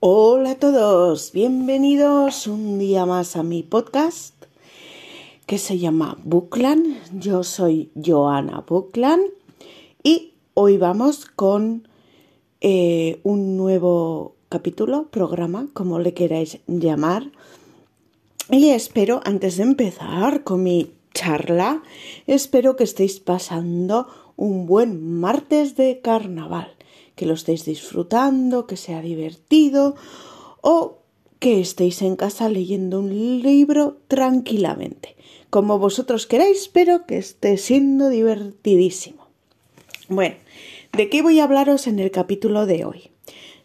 Hola a todos, bienvenidos un día más a mi podcast que se llama Bookland. Yo soy Joana Bookland y hoy vamos con eh, un nuevo capítulo, programa, como le queráis llamar. Y espero, antes de empezar con mi charla, espero que estéis pasando un buen martes de carnaval que lo estéis disfrutando, que sea divertido o que estéis en casa leyendo un libro tranquilamente, como vosotros queráis, pero que esté siendo divertidísimo. Bueno, ¿de qué voy a hablaros en el capítulo de hoy?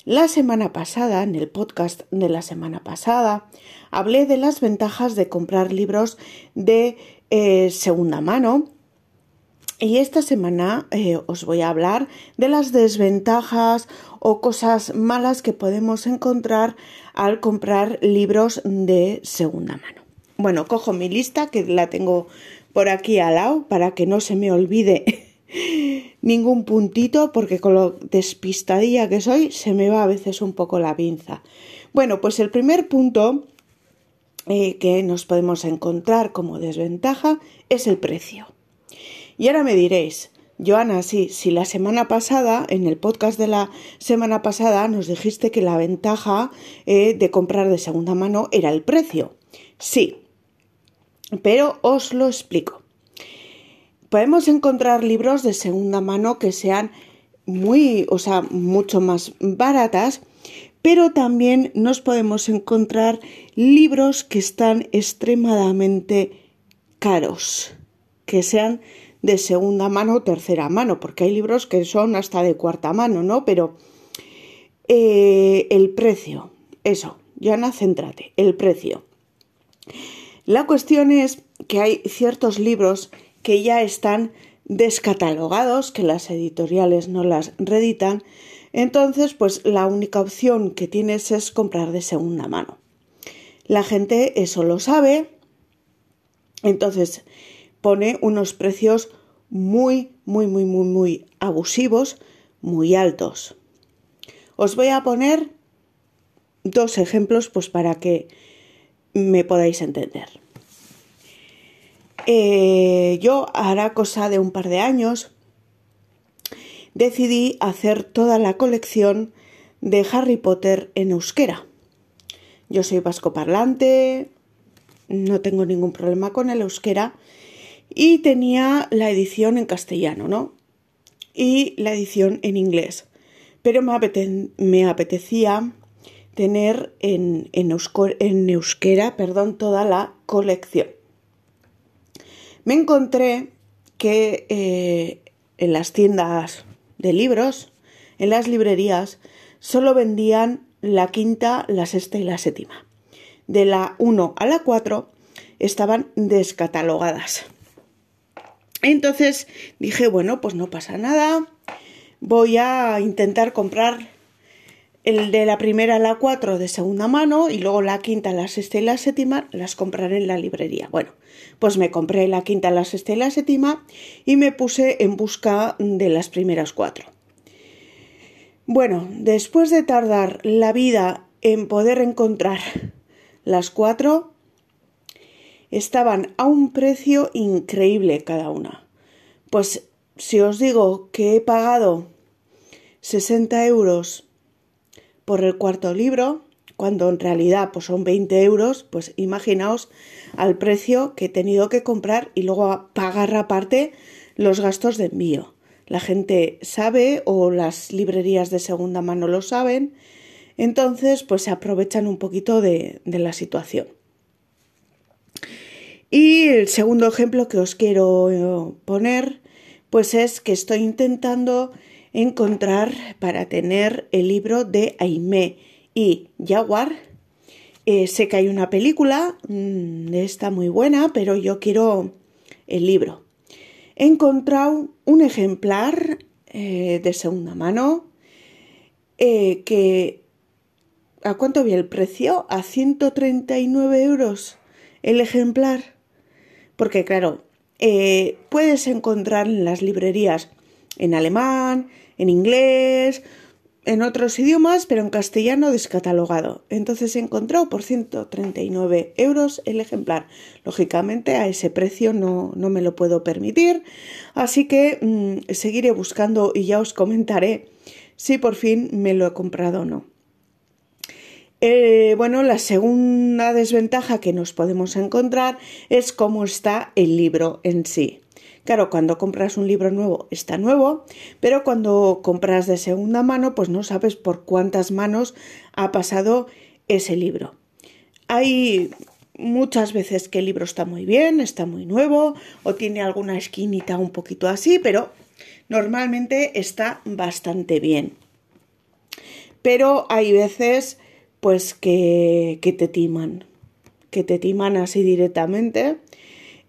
La semana pasada, en el podcast de la semana pasada, hablé de las ventajas de comprar libros de eh, segunda mano y esta semana eh, os voy a hablar de las desventajas o cosas malas que podemos encontrar al comprar libros de segunda mano. Bueno, cojo mi lista que la tengo por aquí al lado para que no se me olvide ningún puntito porque con lo despistadilla que soy se me va a veces un poco la pinza. Bueno, pues el primer punto eh, que nos podemos encontrar como desventaja es el precio. Y ahora me diréis, Joana, sí, si la semana pasada, en el podcast de la semana pasada, nos dijiste que la ventaja eh, de comprar de segunda mano era el precio. Sí, pero os lo explico. Podemos encontrar libros de segunda mano que sean muy, o sea, mucho más baratas, pero también nos podemos encontrar libros que están extremadamente caros, que sean de segunda mano o tercera mano, porque hay libros que son hasta de cuarta mano, ¿no? Pero eh, el precio, eso, Yana, céntrate, el precio. La cuestión es que hay ciertos libros que ya están descatalogados, que las editoriales no las reeditan, entonces pues la única opción que tienes es comprar de segunda mano. La gente eso lo sabe, entonces pone unos precios muy, muy, muy, muy, muy abusivos, muy altos. Os voy a poner dos ejemplos pues para que me podáis entender. Eh, yo hará cosa de un par de años decidí hacer toda la colección de Harry Potter en euskera. Yo soy vasco parlante, no tengo ningún problema con el euskera y tenía la edición en castellano, ¿no? Y la edición en inglés. Pero me, apetecía tener en, en, euskera perdón, toda la colección. Me encontré que eh, en las tiendas de libros, en las librerías, solo vendían la quinta, la sexta y la séptima. De la 1 a la 4 estaban descatalogadas. Entonces dije, bueno, pues no pasa nada, voy a intentar comprar el de la primera a la cuatro de segunda mano y luego la quinta, la sexta y la séptima las compraré en la librería. Bueno, pues me compré la quinta, la sexta y la séptima y me puse en busca de las primeras cuatro. Bueno, después de tardar la vida en poder encontrar las cuatro, estaban a un precio increíble cada una. Pues si os digo que he pagado 60 euros por el cuarto libro, cuando en realidad pues son 20 euros, pues imaginaos al precio que he tenido que comprar y luego pagar aparte los gastos de envío. La gente sabe o las librerías de segunda mano lo saben, entonces pues se aprovechan un poquito de, de la situación. Y el segundo ejemplo que os quiero eh, poner, pues es que estoy intentando encontrar para tener el libro de Aimé y Jaguar. Eh, sé que hay una película, mm, está muy buena, pero yo quiero el libro. He encontrado un ejemplar eh, de segunda mano que... ¿A cuánto había el precio? A 139 euros el ejemplar porque claro, eh, puedes encontrar en las librerías en alemán, en inglés, en otros idiomas, pero en castellano descatalogado. Entonces he encontrado por 139 euros el ejemplar. Lógicamente a ese precio no, no me lo puedo permitir, así que mm, seguiré buscando y ya os comentaré si por fin me lo he comprado o no. Eh, bueno, la segunda desventaja que nos podemos encontrar es cómo está el libro en sí. Claro, cuando compras un libro nuevo está nuevo, pero cuando compras de segunda mano, pues no sabes por cuántas manos ha pasado ese libro. Hay muchas veces que el libro está muy bien, está muy nuevo o tiene alguna esquinita un poquito así, pero normalmente está bastante bien. Pero hay veces pues que, te timan, que te timan así directamente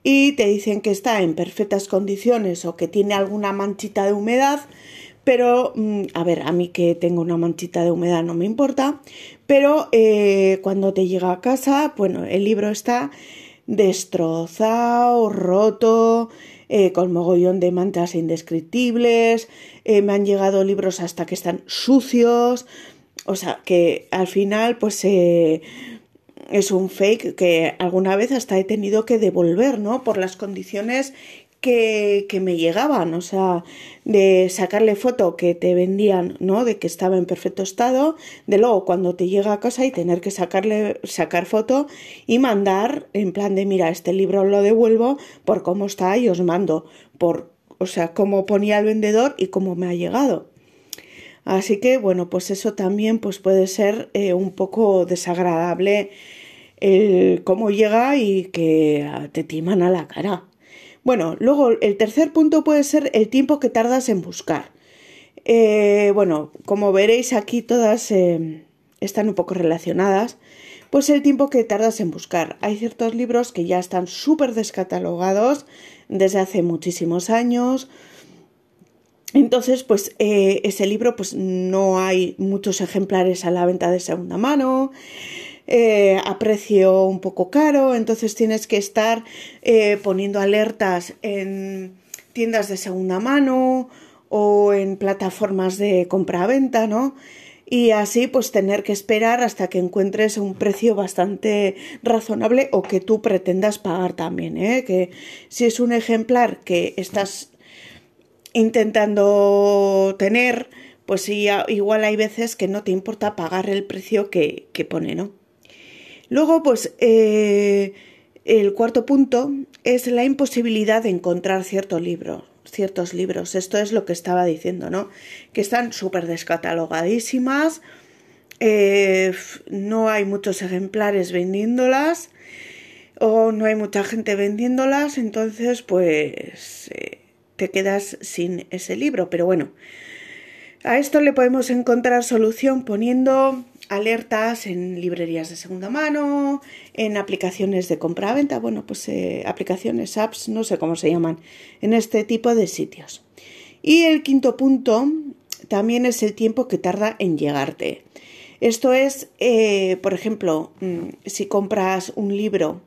y te dicen que está en perfectas condiciones o que tiene alguna manchita de humedad, pero mm, a ver, a mí que tengo una manchita de humedad no me importa, pero eh, cuando te llega a casa, bueno, el libro está destrozado, roto, eh, con mogollón de manchas indescriptibles, eh, me han llegado libros hasta que están sucios, o sea, que al final pues es un fake que alguna vez hasta he tenido que devolver, ¿no? Por las condiciones que, que, me llegaban, o sea, de sacarle foto que te vendían, ¿no? De que estaba en perfecto estado, de luego cuando te llega a casa y tener que sacarle, sacar foto y mandar en plan de, mira, este libro lo devuelvo por cómo está y os mando, por, o sea, cómo ponía el vendedor y cómo me ha llegado. Así que, bueno, pues eso también pues puede ser eh, un poco desagradable el cómo llega y que te timan a la cara. Bueno, luego el tercer punto puede ser el tiempo que tardas en buscar. Eh, bueno, como veréis aquí todas eh, están un poco relacionadas, pues el tiempo que tardas en buscar. Hay ciertos libros que ya están súper descatalogados desde hace muchísimos años entonces, pues eh, ese libro, pues no hay muchos ejemplares a la venta de segunda mano, eh, a precio un poco caro, entonces tienes que estar eh, poniendo alertas en tiendas de segunda mano o en plataformas de compra-venta, ¿no? Y así pues tener que esperar hasta que encuentres un precio bastante razonable o que tú pretendas pagar también. Que si es un ejemplar que estás intentando tener, pues igual hay veces que no te importa pagar el precio que, pone, ¿no? Luego, pues eh, el cuarto punto es la imposibilidad de encontrar cierto libro, ciertos libros. Esto es lo que estaba diciendo, ¿no? Que están súper descatalogadísimas, eh, no hay muchos ejemplares vendiéndolas o no hay mucha gente vendiéndolas, entonces pues eh, te quedas sin ese libro. Pero bueno, a esto le podemos encontrar solución poniendo alertas en librerías de segunda mano, en aplicaciones de compra-venta, bueno, pues eh, aplicaciones, apps, no sé cómo se llaman, en este tipo de sitios. Y el quinto punto también es el tiempo que tarda en llegarte. Esto es, eh, por ejemplo, mm, si compras un libro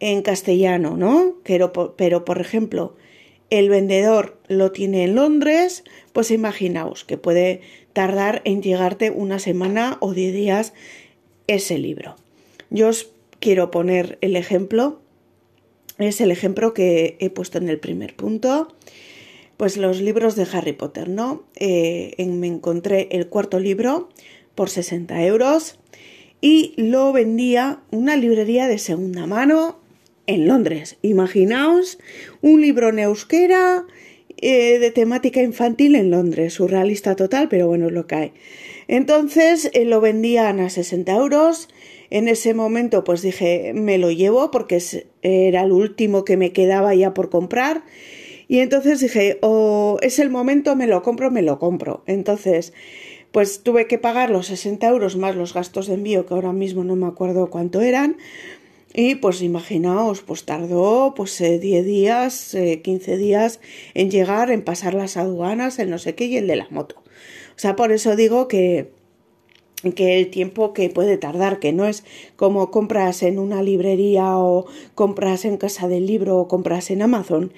en castellano, ¿no? Pero, pero por ejemplo, el vendedor lo tiene en Londres, pues imaginaos que puede tardar en llegarte una semana o diez días ese libro. Yo os quiero poner el ejemplo, es el ejemplo que he puesto en el primer punto, pues los libros de Harry Potter, ¿no? Eh, me encontré el cuarto libro por 60 euros y lo vendía una librería de segunda mano en Londres. Imaginaos un libro en euskera eh, de temática infantil en Londres, surrealista total, pero bueno, lo hay. Entonces eh, lo vendían a 60 euros. En ese momento pues dije, me lo llevo porque era el último que me quedaba ya por comprar. Y entonces dije, o es el momento, me lo compro, me lo compro. Entonces, pues tuve que pagar los 60 euros más los gastos de envío, que ahora mismo no me acuerdo cuánto eran. Y pues imaginaos, pues tardó pues 10 eh, días, 15 eh, días en llegar, en pasar las aduanas, el no sé qué y el de la moto. O sea, por eso digo que, que el tiempo que puede tardar, que no es como compras en una librería o compras en casa del libro o compras en Amazon.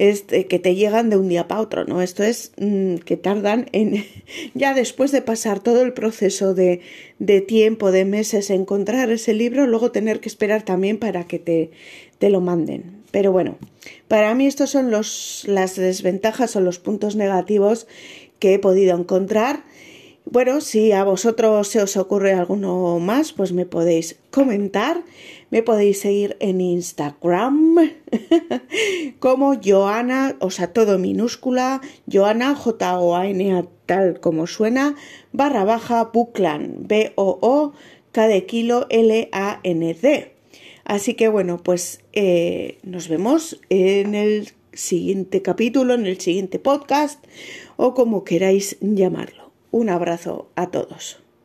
Este, que te llegan de un día para otro, ¿no? Esto es mm, que tardan en, ya después de pasar todo el proceso de, de tiempo, de meses, encontrar ese libro, luego tener que esperar también para que te, te lo manden. Pero bueno, para mí estos son los, las desventajas o los puntos negativos que he podido encontrar bueno, si a vosotros se os ocurre alguno más, pues me podéis comentar, me podéis seguir en Instagram como Joana, o sea, todo minúscula, Joana, J-O-A-N-A, tal como suena, barra baja, Buclan, B-O-O, K de kilo, L-A-N-D. Así que bueno, pues eh, nos vemos en el siguiente capítulo, en el siguiente podcast o como queráis llamarlo. Un abrazo a todos.